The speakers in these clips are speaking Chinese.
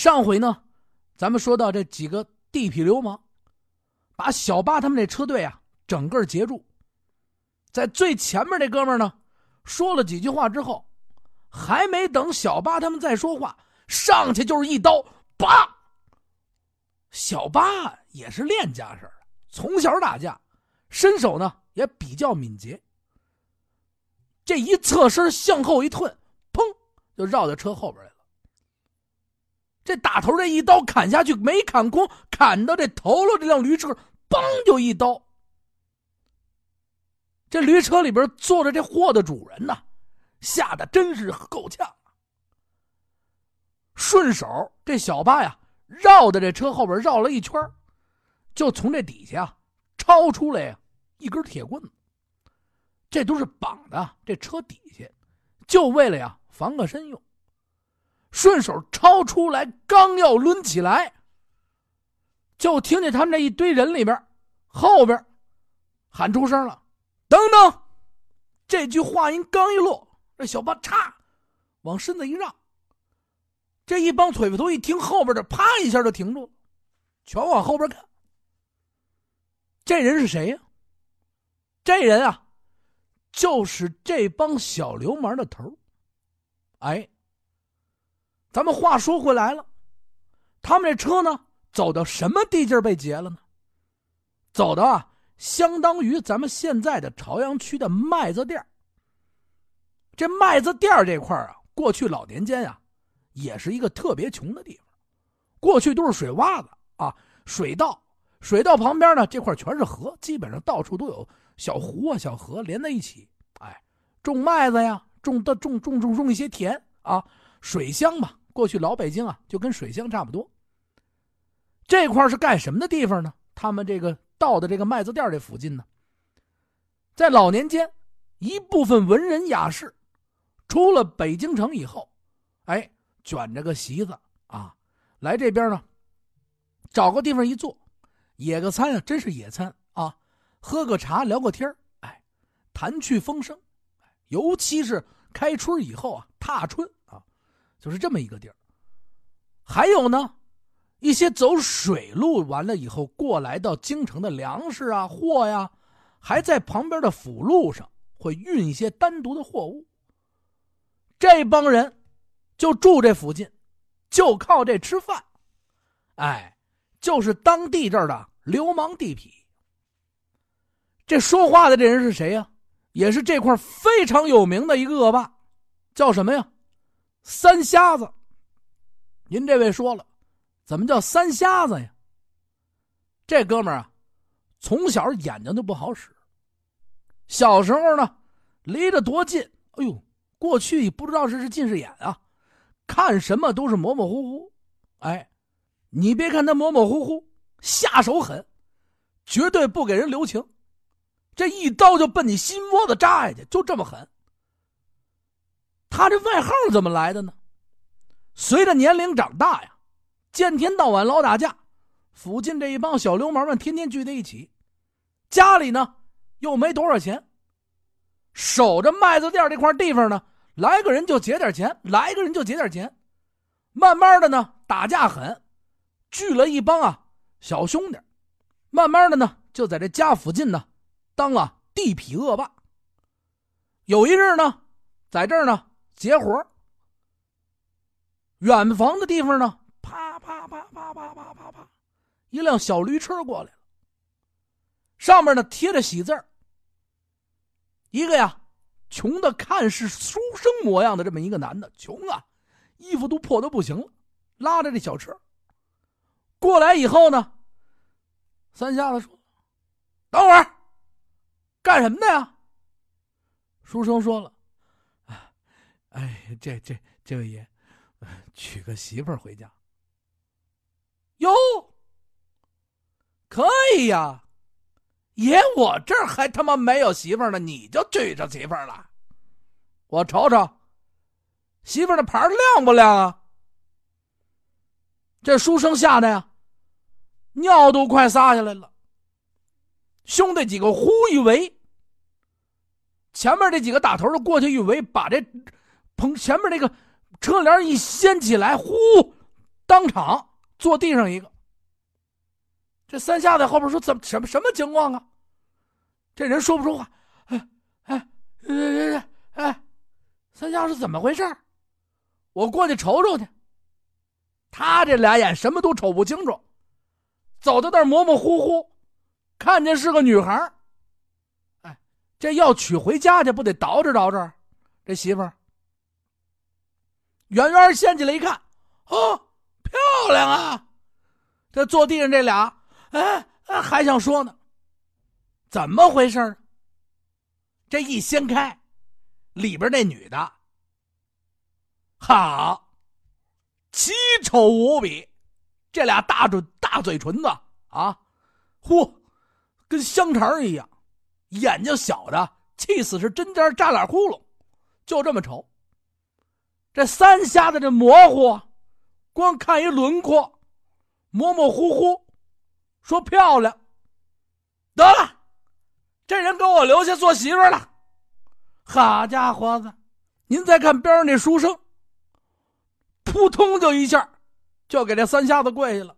上回呢，咱们说到这几个地痞流氓，把小八他们这车队啊整个截住，在最前面这哥们呢说了几句话之后，还没等小八他们再说话，上去就是一刀，叭！小八也是练家式的，从小打架，身手呢也比较敏捷。这一侧身向后一退，砰，就绕到车后边来。这打头这一刀砍下去，没砍空，砍到这头了这辆驴车，嘣就一刀。这驴车里边坐着这货的主人呐，吓得真是够呛。顺手这小八呀，绕在这车后边绕了一圈，就从这底下抄出来一根铁棍子。这都是绑的这车底下，就为了呀防个身用。顺手抄出来，刚要抡起来，就听见他们这一堆人里边，后边喊出声了：“等等！”这句话音刚一落，这小八嚓往身子一让，这一帮腿子头一听后边的，啪一下就停住了，全往后边看。这人是谁呀？这人啊，就是这帮小流氓的头哎。咱们话说回来了，他们这车呢，走到什么地界被劫了呢？走到啊，相当于咱们现在的朝阳区的麦子店这麦子店这块啊，过去老年间啊，也是一个特别穷的地方。过去都是水洼子啊，水稻，水稻旁边呢，这块全是河，基本上到处都有小湖啊、小河连在一起。哎，种麦子呀，种的种种种种一些田啊，水乡嘛。过去老北京啊，就跟水乡差不多。这块是干什么的地方呢？他们这个到的这个麦子店这附近呢，在老年间，一部分文人雅士出了北京城以后，哎，卷着个席子啊，来这边呢，找个地方一坐，野个餐啊，真是野餐啊，喝个茶，聊个天哎，谈趣风生，尤其是开春以后啊，踏春。就是这么一个地儿，还有呢，一些走水路完了以后过来到京城的粮食啊、货呀，还在旁边的辅路上会运一些单独的货物。这帮人就住这附近，就靠这吃饭，哎，就是当地这儿的流氓地痞。这说话的这人是谁呀？也是这块非常有名的一个恶霸，叫什么呀？三瞎子，您这位说了，怎么叫三瞎子呀？这哥们儿啊，从小眼睛就不好使。小时候呢，离得多近，哎呦，过去不知道是是近视眼啊，看什么都是模模糊糊。哎，你别看他模模糊糊，下手狠，绝对不给人留情，这一刀就奔你心窝子扎下去，就这么狠。他这外号怎么来的呢？随着年龄长大呀，见天到晚老打架，附近这一帮小流氓们天天聚在一起，家里呢又没多少钱，守着麦子店这块地方呢，来个人就劫点钱，来个人就劫点钱，慢慢的呢打架狠，聚了一帮啊小兄弟，慢慢的呢就在这家附近呢当了地痞恶霸。有一日呢，在这儿呢。结活远房的地方呢，啪啪啪啪啪啪啪啪，一辆小驴车过来了。上面呢贴着喜字儿。一个呀，穷的看似书生模样的这么一个男的，穷啊，衣服都破的不行了，拉着这小车过来以后呢，三瞎子说：“等会儿，干什么的呀？”书生说了。哎，这这这位爷，娶个媳妇儿回家。哟，可以呀，爷，我这儿还他妈没有媳妇儿呢，你就娶着媳妇儿了？我瞅瞅，媳妇儿的牌亮不亮啊？这书生吓得呀，尿都快撒下来了。兄弟几个呼一围，前面这几个打头的过去一围，把这。从前面那个车帘一掀起来，呼，当场坐地上一个。这三下在后边说：“怎么什么什么情况啊？”这人说不出话。哎哎哎哎哎，三下是怎么回事？我过去瞅瞅去。他这俩眼什么都瞅不清楚，走到那儿模模糊糊，看见是个女孩哎，这要娶回家去，不得捯饬捯饬？这媳妇儿远远掀起来一看，哦，漂亮啊！这坐地上这俩，哎，还想说呢，怎么回事这一掀开，里边那女的，好。奇丑无比，这俩大嘴大嘴唇子啊，嚯，跟香肠一样，眼睛小的气死是针尖扎俩窟窿，就这么丑。这三瞎子这模糊，光看一轮廓，模模糊糊，说漂亮。得了，这人给我留下做媳妇了。好家伙子，您再看边上那书生。扑通就一下，就给这三瞎子跪下了。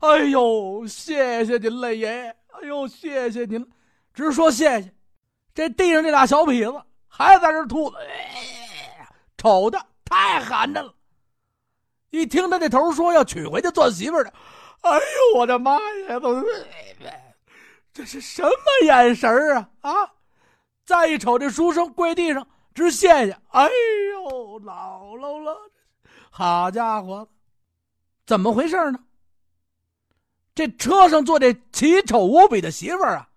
哎呦，谢谢您了，爷爷！哎呦，谢谢您，直说谢谢。这地上这俩小痞子还在这吐，瞅的太寒碜了。一听他这头说要娶回去做媳妇的，哎呦，我的妈呀！都这是什么眼神啊？啊！再一瞅这书生跪地上直谢谢。哎呦，姥姥了！好家伙，怎么回事呢？这车上坐这奇丑无比的媳妇儿啊，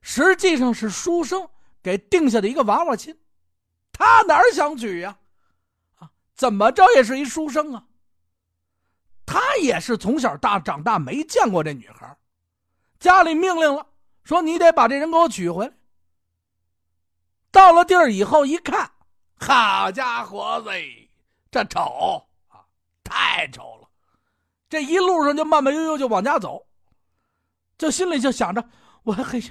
实际上是书生给定下的一个娃娃亲，他哪想娶呀？怎么着也是一书生啊。他也是从小大长大没见过这女孩，家里命令了，说你得把这人给我娶回来。到了地儿以后一看，好家伙子，这丑啊！太丑了，这一路上就慢慢悠悠就往家走，就心里就想着，我嘿，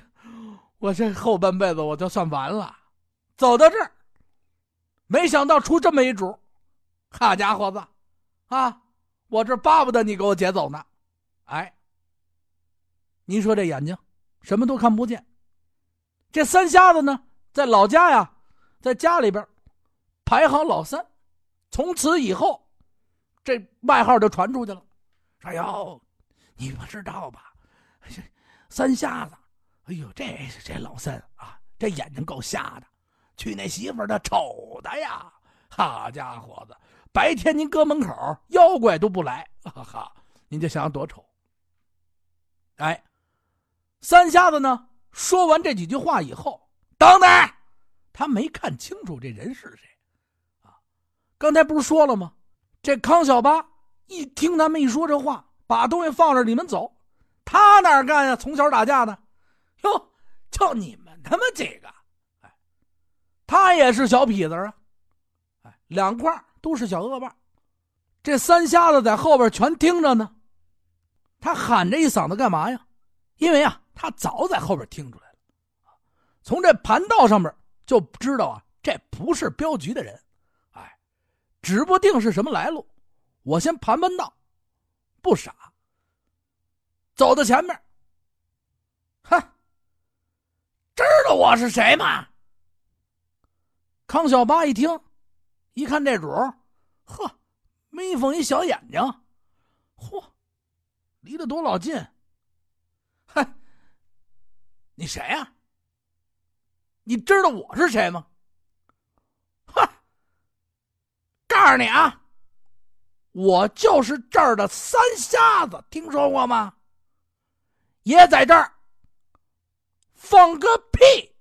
我这后半辈子我就算完了。走到这儿，没想到出这么一主，好家伙子，啊，我这巴不得你给我劫走呢。哎，您说这眼睛什么都看不见，这三瞎子呢，在老家呀，在家里边排行老三，从此以后。这外号就传出去了，哎呦，你不知道吧？三瞎子，哎呦，这这老三啊，这眼睛够瞎的，娶那媳妇儿他丑的呀！好家伙子，白天您搁门口，妖怪都不来，哈哈，您就想想多丑。哎，三瞎子呢？说完这几句话以后，等等，他没看清楚这人是谁啊？刚才不是说了吗？这康小八一听他们一说这话，把东西放这，你们走。他哪干呀？从小打架的，哟，就你们他妈几个，哎，他也是小痞子啊，哎，两块都是小恶霸。这三瞎子在后边全听着呢。他喊这一嗓子干嘛呀？因为啊，他早在后边听出来了，从这盘道上面就知道啊，这不是镖局的人。哎指不定是什么来路，我先盘盘道，不傻。走到前面，哼，知道我是谁吗？康小八一听，一看这主呵，眯缝一小眼睛，嚯，离得多老近？哼，你谁呀？你知道我是谁吗？哈告诉你啊，我就是这儿的三瞎子，听说过吗？也在这儿放个屁，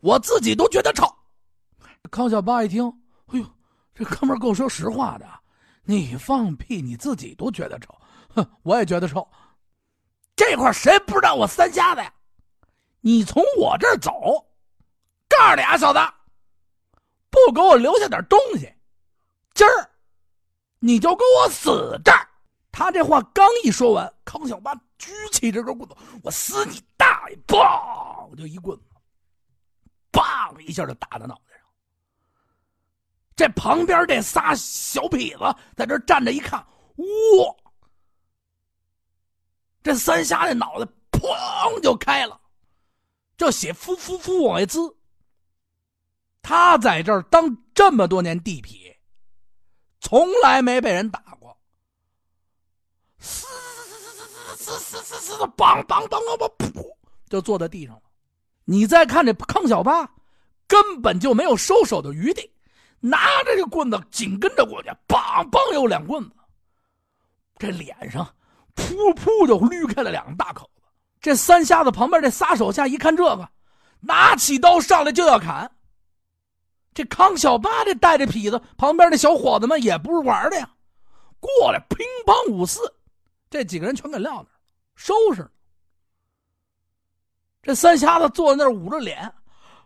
我自己都觉得臭。康小八一听，这哥们够说实话的。你放屁，你自己都觉得臭，哼，我也觉得臭。这块谁不知道我三瞎子呀？你从我这儿走，告诉你啊，小子，不给我留下点东西。今儿，你就给我死这儿！他这话刚一说完，康小八举起这根棍子，我死你大爷！砰，就一棍子，砰一下就打他脑袋。这旁边这仨小痞子在这站着一看，哇，这三峡的脑袋砰就开了，这血噗噗噗往外滋。他在这儿当这么多年地痞，从来没被人打过。嘶嘶嘶嘶嘶嘶的，梆梆梆梆梆，噗，就坐在地上了。你再看这康小八，根本就没有收手的余地，拿着这棍子紧跟着过去，梆梆又两棍子，这脸上噗噗就捋开了两个大口子。这三瞎子旁边这仨手下一看这个，拿起刀上来就要砍。这康小八这带着痞子，旁边那小伙子们也不是玩的呀，过来乒乓五四，这几个人全给撂那儿，收拾。这三瞎子坐在那儿捂着脸，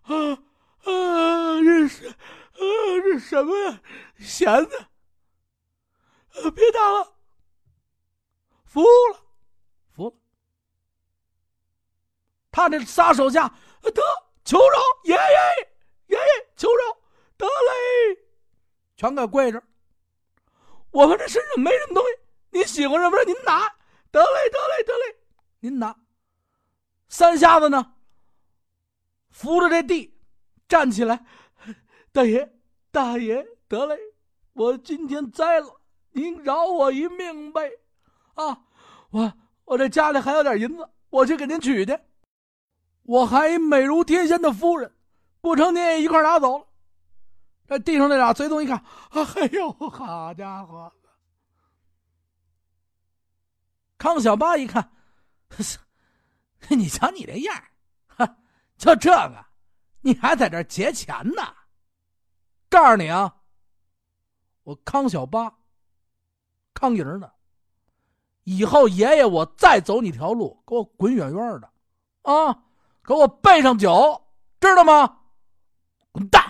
啊啊，这是啊这什么呀？弦子，啊别打了，服了，服了。他这仨手下得求饶，爷爷。爷爷，求饶，得嘞，全给跪着。我们这身上没什么东西，您喜欢什么您拿，得嘞，得嘞，得嘞，您拿。三瞎子呢，扶着这地，站起来，大爷，大爷，得嘞，我今天栽了，您饶我一命呗。啊，我我这家里还有点银子，我去给您取去。我还美如天仙的夫人。不成，您也一块拿走了。这地上那俩随从一看，哎呦，好家伙！康小八一看，你瞧你这样，哈，就这个，你还在这劫钱呢？告诉你啊，我康小八，康营的，以后爷爷我再走你条路，给我滚远远的，啊，给我备上酒，知道吗？滚蛋！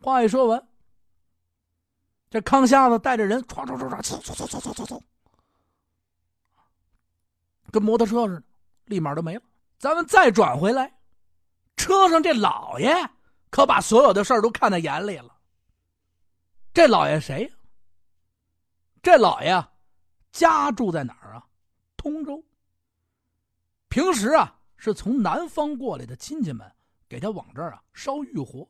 话一说完，这康瞎子带着人唰唰唰唰，嗖嗖嗖嗖嗖嗖嗖，跟摩托车似的，立马都没了。咱们再转回来，车上这老爷可把所有的事儿都看在眼里了。这老爷谁？这老爷家住在哪儿啊？通州。平时啊，是从南方过来的亲戚们。给他往这儿啊烧玉活，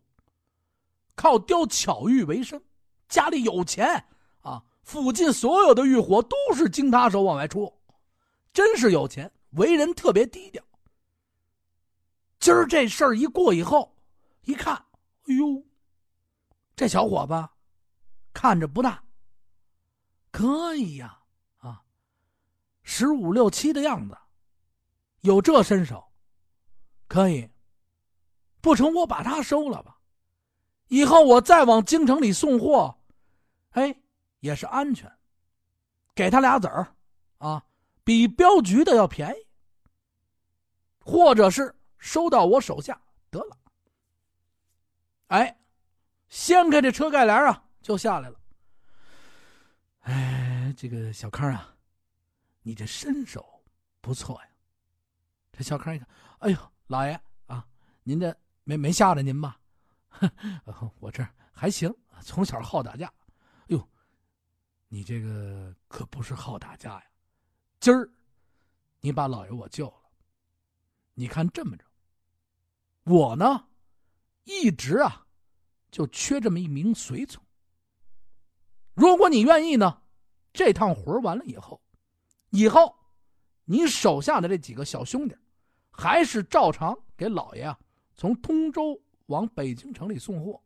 靠雕巧玉为生，家里有钱啊！附近所有的玉活都是经他手往外出，真是有钱。为人特别低调。今儿这事儿一过以后，一看，哎呦，这小伙子看着不大，可以呀，啊，十五六七的样子，有这身手，可以。不成，我把他收了吧。以后我再往京城里送货，哎，也是安全。给他俩子儿，啊，比镖局的要便宜。或者是收到我手下得了。哎，掀开这车盖帘啊，就下来了。哎，这个小康啊，你这身手不错呀。这小康一看，哎呦，老爷啊，您这。没没吓着您吧？我这还行，从小好打架。哟，你这个可不是好打架呀！今儿你把老爷我救了。你看这么着，我呢一直啊就缺这么一名随从。如果你愿意呢，这趟活完了以后，以后你手下的这几个小兄弟还是照常给老爷啊。从通州往北京城里送货，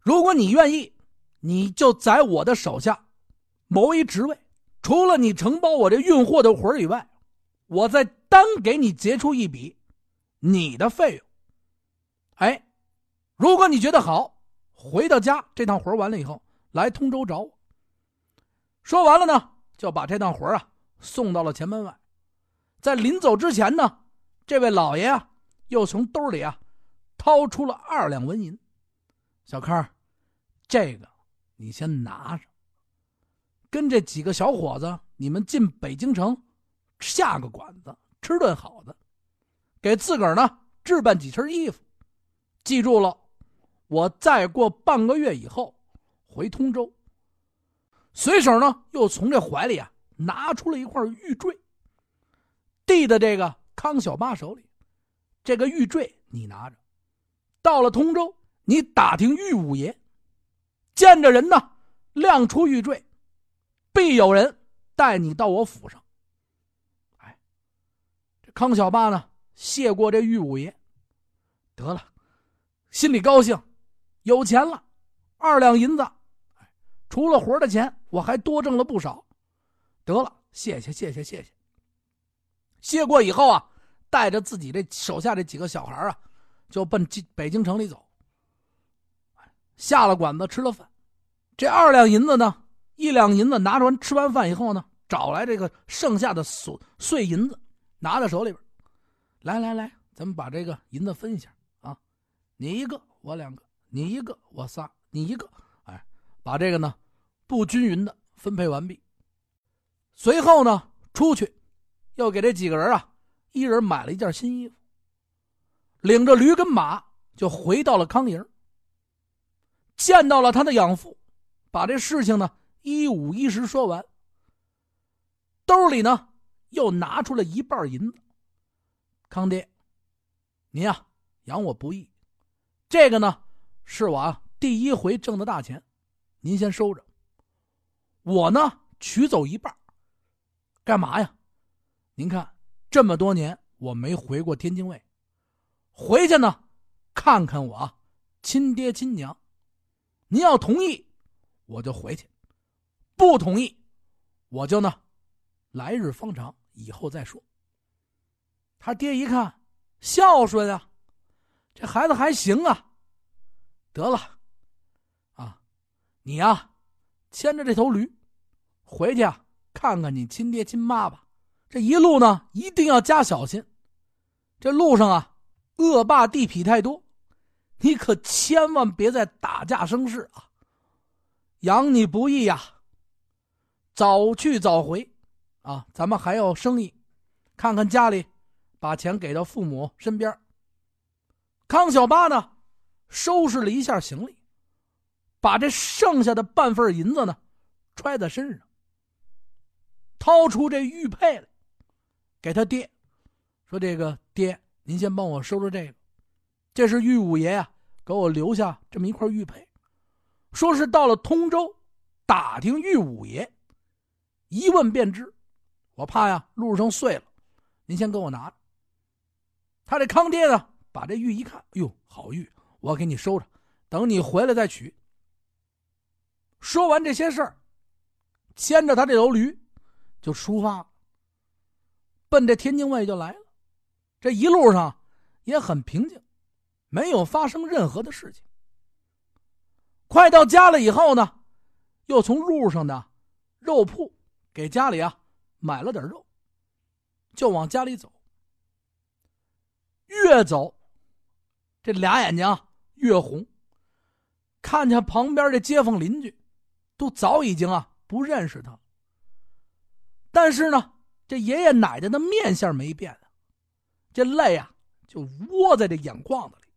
如果你愿意，你就在我的手下谋一职位。除了你承包我这运货的活以外，我再单给你结出一笔你的费用。哎，如果你觉得好，回到家这趟活完了以后，来通州找我。说完了呢，就把这趟活啊送到了前门外。在临走之前呢，这位老爷啊又从兜里啊。掏出了二两纹银，小康，这个你先拿着。跟这几个小伙子，你们进北京城，下个馆子，吃顿好的，给自个儿呢置办几身衣服。记住了，我再过半个月以后回通州。随手呢又从这怀里啊拿出了一块玉坠，递到这个康小八手里。这个玉坠你拿着，到了通州，你打听玉五爷，见着人呢，亮出玉坠，必有人带你到我府上。哎，这康小八呢，谢过这玉五爷，得了，心里高兴，有钱了，二两银子，除了活的钱，我还多挣了不少。得了，谢谢谢谢谢谢。谢过以后啊。带着自己这手下这几个小孩啊，就奔北京城里走。下了馆子吃了饭，这二两银子呢，一两银子拿完吃完饭以后呢，找来这个剩下的碎碎银子，拿在手里边。来来来，咱们把这个银子分一下啊，你一个，我两个，你一个，我仨，你一个，哎，把这个呢不均匀的分配完毕。随后呢，出去又给这几个人啊。一人买了一件新衣服，领着驴跟马就回到了康营。见到了他的养父，把这事情呢一五一十说完。兜里呢又拿出了一半银子。康爹，您呀养我不易，这个呢是我啊第一回挣的大钱，您先收着。我呢取走一半，干嘛呀？您看。这么多年我没回过天津卫，回去呢，看看我亲爹亲娘。您要同意，我就回去；不同意，我就呢，来日方长，以后再说。他爹一看，孝顺啊，这孩子还行啊。得了，啊，你呀，牵着这头驴，回去啊，看看你亲爹亲妈吧。这一路呢，一定要加小心。这路上啊，恶霸地痞太多，你可千万别再打架生事啊！养你不易呀，早去早回，啊，咱们还有生意，看看家里，把钱给到父母身边。康小八呢，收拾了一下行李，把这剩下的半份银子呢，揣在身上，掏出这玉佩来。给他爹说：“这个爹，您先帮我收着这个，这是玉五爷呀，给我留下这么一块玉佩，说是到了通州打听玉五爷，一问便知。我怕呀路上碎了，您先给我拿着。他这康爹呢，把这玉一看，哟，好玉，我给你收着，等你回来再取。说完这些事儿，牵着他这头驴就出发。”奔这天津卫就来了，这一路上也很平静，没有发生任何的事情。快到家了以后呢，又从路上的肉铺给家里啊买了点肉，就往家里走。越走，这俩眼睛越红，看见旁边的街坊邻居，都早已经啊不认识他。但是呢。这爷爷奶奶的面相没变这泪啊就窝在这眼眶子里，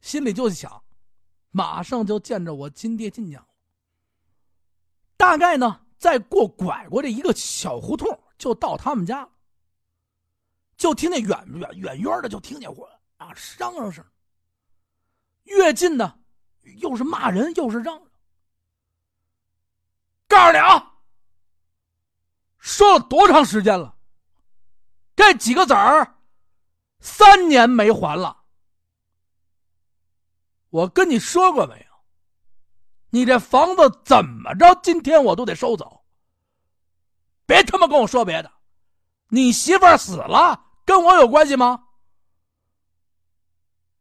心里就想，马上就见着我亲爹亲娘大概呢，再过拐过这一个小胡同，就到他们家了。就听见远远远远的，就听见我啊嚷嚷声。越近呢，又是骂人，又是嚷嚷。告诉你啊！说了多长时间了？这几个子儿，三年没还了。我跟你说过没有？你这房子怎么着？今天我都得收走。别他妈跟我说别的，你媳妇儿死了，跟我有关系吗？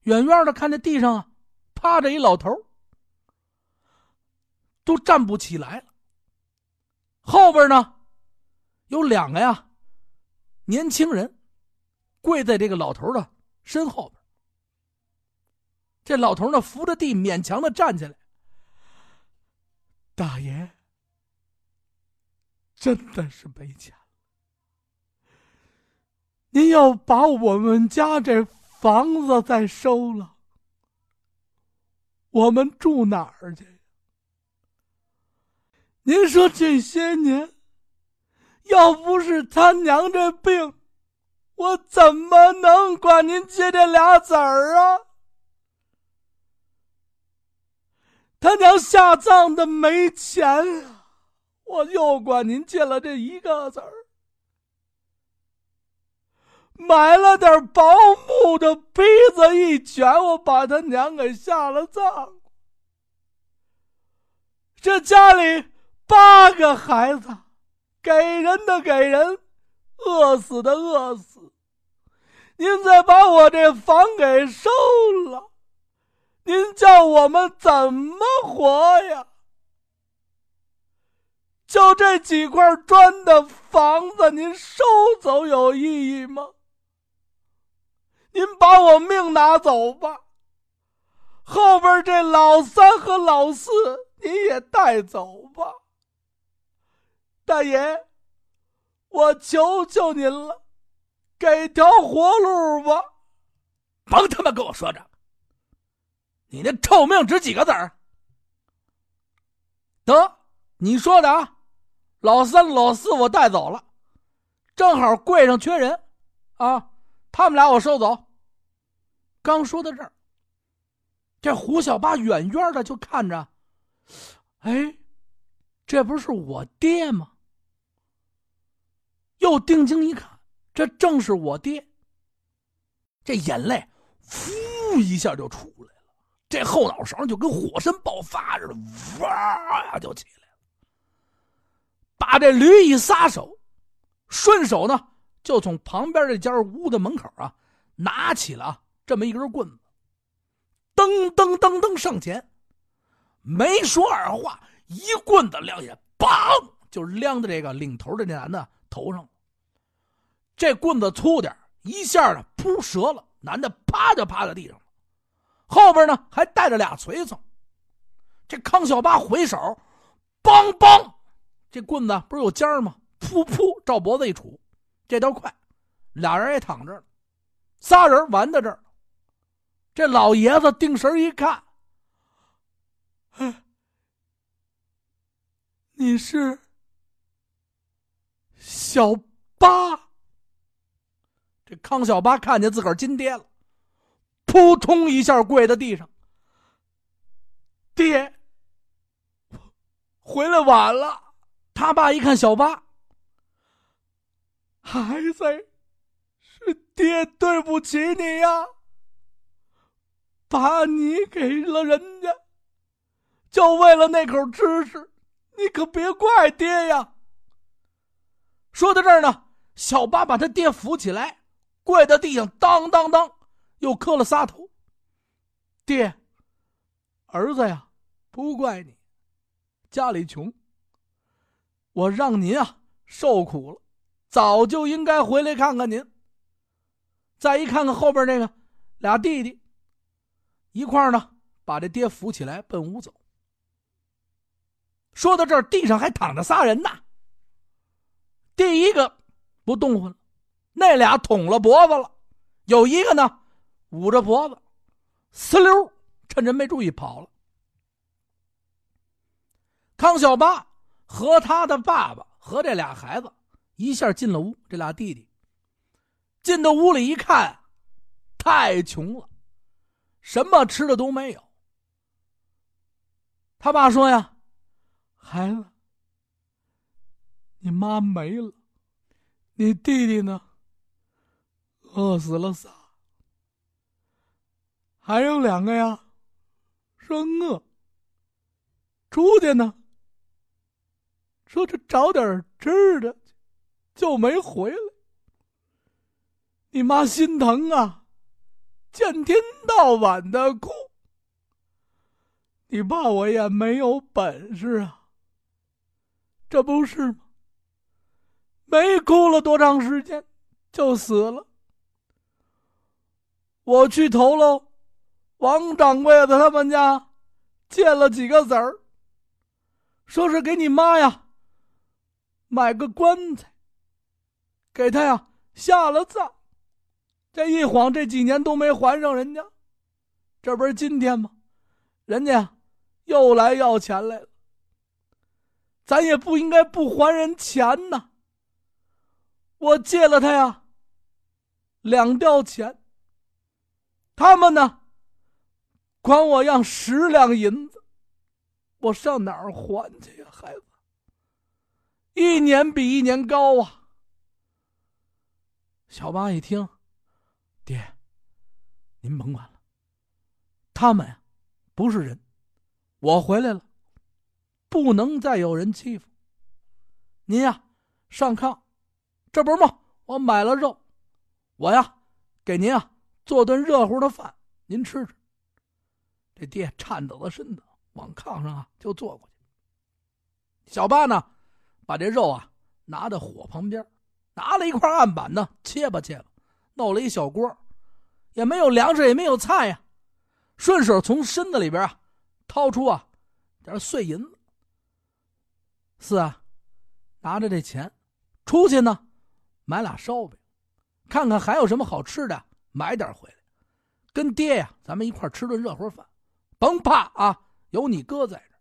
远远的看着地上啊，趴着一老头，都站不起来了。后边呢？有两个呀，年轻人跪在这个老头的身后边。这老头呢，扶着地，勉强的站起来。大爷，真的是没钱了。您要把我们家这房子再收了，我们住哪儿去？您说这些年。要不是他娘这病，我怎么能管您借这俩子儿啊？他娘下葬的没钱，我又管您借了这一个子儿，买了点薄木的被子一卷，我把他娘给下了葬。这家里八个孩子，给人的给人，饿死的饿死，您再把我这房给收了。您叫我们怎么活呀？就这几块砖的房子，您收走有意义吗？您把我命拿走吧。后边这老三和老四，您也带走吧。大爷，我求求您了，给条活路吧！甭他妈跟我说这。你那臭命值几个子儿？得，你说的啊，老三老四我带走了，正好柜上缺人，啊，他们俩我收走。刚说到这儿，这胡小八远远的就看着，哎，这不是我爹吗？又定睛一看，这正是我爹。这眼泪呼一下就出来了。这后脑勺就跟火山爆发似的，哇呀就起来了。把这驴一撒手，顺手呢就从旁边这家屋的门口啊拿起了这么一根棍子，噔噔噔噔上前，没说二话，一棍子撂下，梆就撂在这个领头的这男的头上。这棍子粗点，一下呢扑折了，男的啪就趴在地上了。后边呢还带着俩锤子，这康小八回手，梆梆，这棍子不是有尖吗？噗噗，照脖子一杵，这倒快，俩人也躺这儿，仨人玩在这儿。这老爷子定神一看，你是小八。这康小八看见自个儿金爹了。扑通一下跪在地上，爹，回来晚了。他爸一看小八，孩子，是爹对不起你呀，把你给了人家，就为了那口吃食，你可别怪爹呀。说到这儿呢，小八把他爹扶起来，跪在地上，当当当。又磕了仨头。爹，儿子呀，不怪你，家里穷。我让您啊受苦了，早就应该回来看看您。再一看看后边那个俩弟弟，一块呢把这爹扶起来奔屋走。说到这儿，地上还躺着仨人呢。第一个不动唤了，那俩捅了脖子了，有一个呢。捂着脖子，呲溜，趁人没注意跑了。康小八和他的爸爸和这俩孩子一下进了屋，这俩弟弟进到屋里一看，太穷了，什么吃的都没有。他爸说呀：“孩子，你妈没了，你弟弟呢？饿死了仨。”还有两个呀，说饿。出去呢，说这找点吃的，就没回来。你妈心疼啊，见天到晚的哭。你爸我也没有本事啊，这不是吗？没哭了多长时间，就死了。我去投喽。王掌柜的他们家借了几个子儿，说是给你妈呀买个棺材，给他呀下了葬。这一晃这几年都没还上人家，这不是今天吗？人家又来要钱来了。咱也不应该不还人钱呐。我借了他呀两吊钱，他们呢管我要十两银子，我上哪儿还去呀，孩子？一年比一年高啊！小八一听，爹，您甭管了，他们呀不是人，我回来了，不能再有人欺负您呀。上炕，这不是吗？我买了肉，我呀给您啊做顿热乎的饭，您吃吃。这爹颤抖着身子往炕上啊就坐过去。小八呢，把这肉啊拿到火旁边，拿了一块案板呢切吧切吧，弄了一小锅，也没有粮食，也没有菜呀，顺手从身子里边啊掏出啊点碎银子。四啊，拿着这钱。出去呢，买俩烧饼，看看还有什么好吃的，买点回来，跟爹呀，咱们一块吃顿热乎饭，甭怕啊，有你哥在这。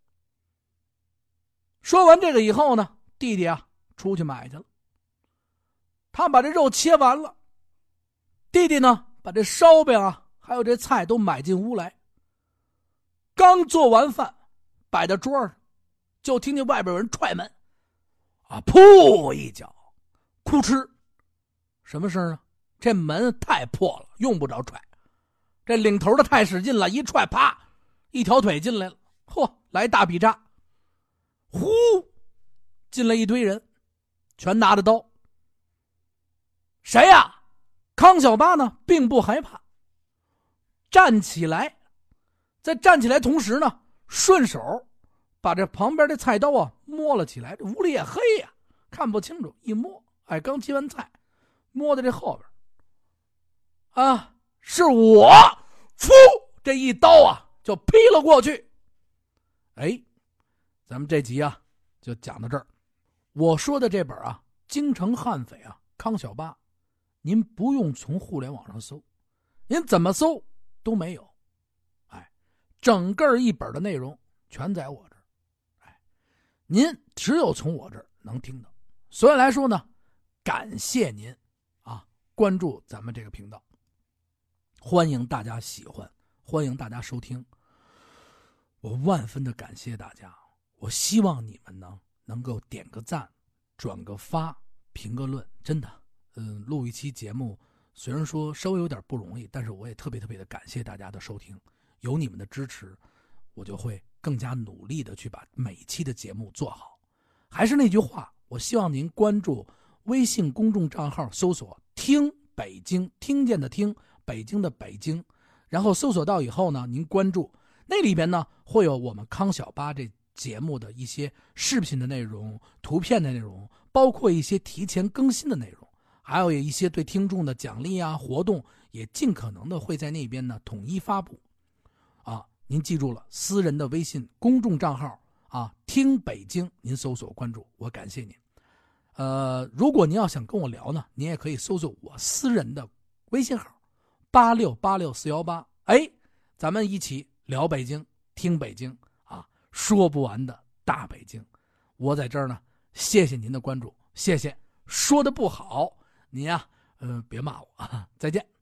说完这个以后呢，弟弟啊出去买去了。他把这肉切完了，弟弟呢把这烧饼啊还有这菜都买进屋来。刚做完饭，摆在桌上，就听见外边有人踹门，啊，噗一脚。哭哧，什么声啊？这门太破了，用不着踹。这领头的太使劲了，一踹，啪，一条腿进来了。嚯，来大笔扎，呼，进来一堆人，全拿着刀。谁呀？康小八呢，并不害怕，站起来，在站起来同时呢，顺手把这旁边的菜刀啊摸了起来。这屋里也黑呀，看不清楚，一摸。哎，刚切完菜，摸在这后边啊，是我，噗，这一刀啊，就劈了过去。哎，咱们这集啊，就讲到这儿。我说的这本啊，《京城悍匪》啊，康小八，您不用从互联网上搜，您怎么搜都没有。哎，整个一本的内容全在我这儿。哎，您只有从我这儿能听到。所以来说呢。感谢您，啊，关注咱们这个频道，欢迎大家喜欢，欢迎大家收听。我万分的感谢大家，我希望你们呢能够点个赞，转个发，评个论。真的，嗯，录一期节目虽然说稍微有点不容易，但是我也特别特别的感谢大家的收听。有你们的支持，我就会更加努力的去把每一期的节目做好。还是那句话，我希望您关注。微信公众账号搜索“听北京”，听见的听，北京的北京，然后搜索到以后呢，您关注那里边呢会有我们康小八这节目的一些视频的内容、图片的内容，包括一些提前更新的内容，还有一些对听众的奖励啊活动，也尽可能的会在那边呢统一发布。啊，您记住了，私人的微信公众账号啊，听北京，您搜索关注，我感谢您。呃，如果您要想跟我聊呢，您也可以搜索我私人的微信号，八六八六四幺八。哎，咱们一起聊北京，听北京啊，说不完的大北京。我在这儿呢，谢谢您的关注，谢谢。说的不好，你呀，呃，别骂我啊，再见。